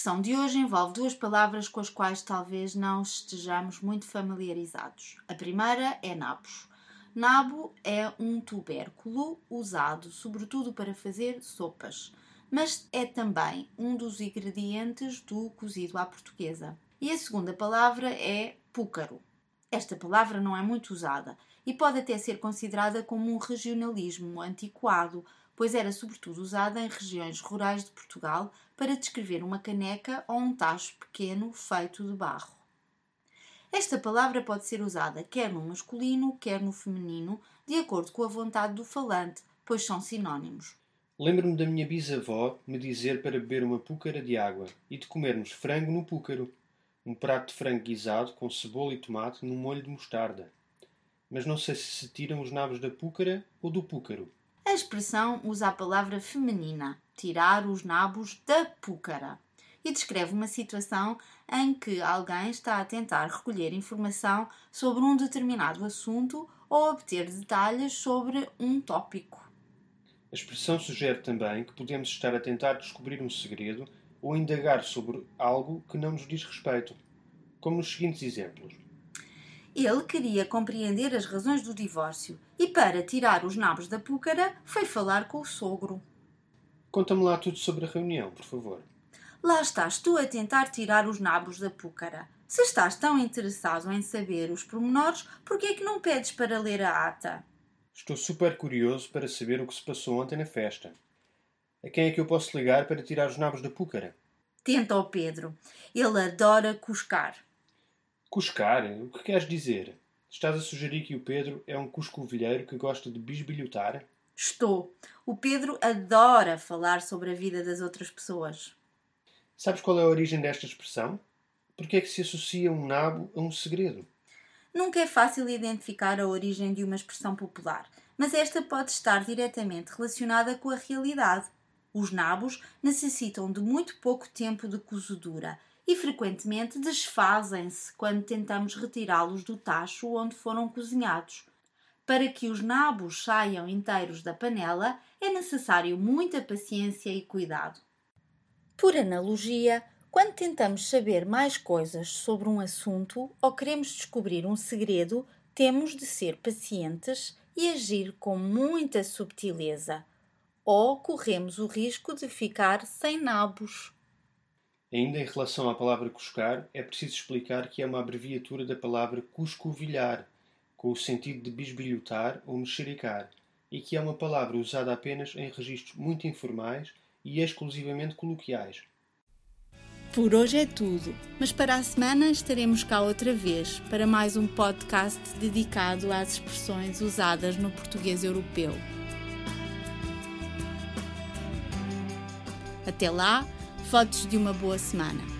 Expressão de hoje envolve duas palavras com as quais talvez não estejamos muito familiarizados. A primeira é nabos. Nabo é um tubérculo usado sobretudo para fazer sopas, mas é também um dos ingredientes do cozido à portuguesa. E a segunda palavra é púcaro. Esta palavra não é muito usada e pode até ser considerada como um regionalismo antiquado, pois era sobretudo usada em regiões rurais de Portugal para descrever uma caneca ou um tacho pequeno feito de barro. Esta palavra pode ser usada quer no masculino, quer no feminino, de acordo com a vontade do falante, pois são sinónimos. Lembro-me da minha bisavó me dizer para beber uma púcara de água e de comermos frango no púcaro, um prato de frango guisado com cebola e tomate num molho de mostarda. Mas não sei se se tiram os nabos da púcara ou do púcaro. A expressão usa a palavra feminina, tirar os nabos da púcara, e descreve uma situação em que alguém está a tentar recolher informação sobre um determinado assunto ou obter detalhes sobre um tópico. A expressão sugere também que podemos estar a tentar descobrir um segredo ou indagar sobre algo que não nos diz respeito, como nos seguintes exemplos. Ele queria compreender as razões do divórcio e, para tirar os nabos da púcara, foi falar com o sogro. Conta-me lá tudo sobre a reunião, por favor. Lá estás tu a tentar tirar os nabos da púcara. Se estás tão interessado em saber os pormenores, por que é que não pedes para ler a ata? Estou super curioso para saber o que se passou ontem na festa. A quem é que eu posso ligar para tirar os nabos da púcara? Tenta ao Pedro. Ele adora cuscar. Cuscar? O que queres dizer? Estás a sugerir que o Pedro é um cuscovilheiro que gosta de bisbilhotar? Estou. O Pedro adora falar sobre a vida das outras pessoas. Sabes qual é a origem desta expressão? Porque é que se associa um nabo a um segredo? Nunca é fácil identificar a origem de uma expressão popular, mas esta pode estar diretamente relacionada com a realidade. Os nabos necessitam de muito pouco tempo de cozedura e frequentemente desfazem-se quando tentamos retirá-los do tacho onde foram cozinhados. Para que os nabos saiam inteiros da panela, é necessário muita paciência e cuidado. Por analogia, quando tentamos saber mais coisas sobre um assunto ou queremos descobrir um segredo, temos de ser pacientes e agir com muita subtileza, ou corremos o risco de ficar sem nabos. Ainda em relação à palavra cuscar, é preciso explicar que é uma abreviatura da palavra cuscovilhar, com o sentido de bisbilhotar ou mexericar, e que é uma palavra usada apenas em registros muito informais e exclusivamente coloquiais. Por hoje é tudo, mas para a semana estaremos cá outra vez para mais um podcast dedicado às expressões usadas no português europeu. Até lá! Fotos de uma boa semana.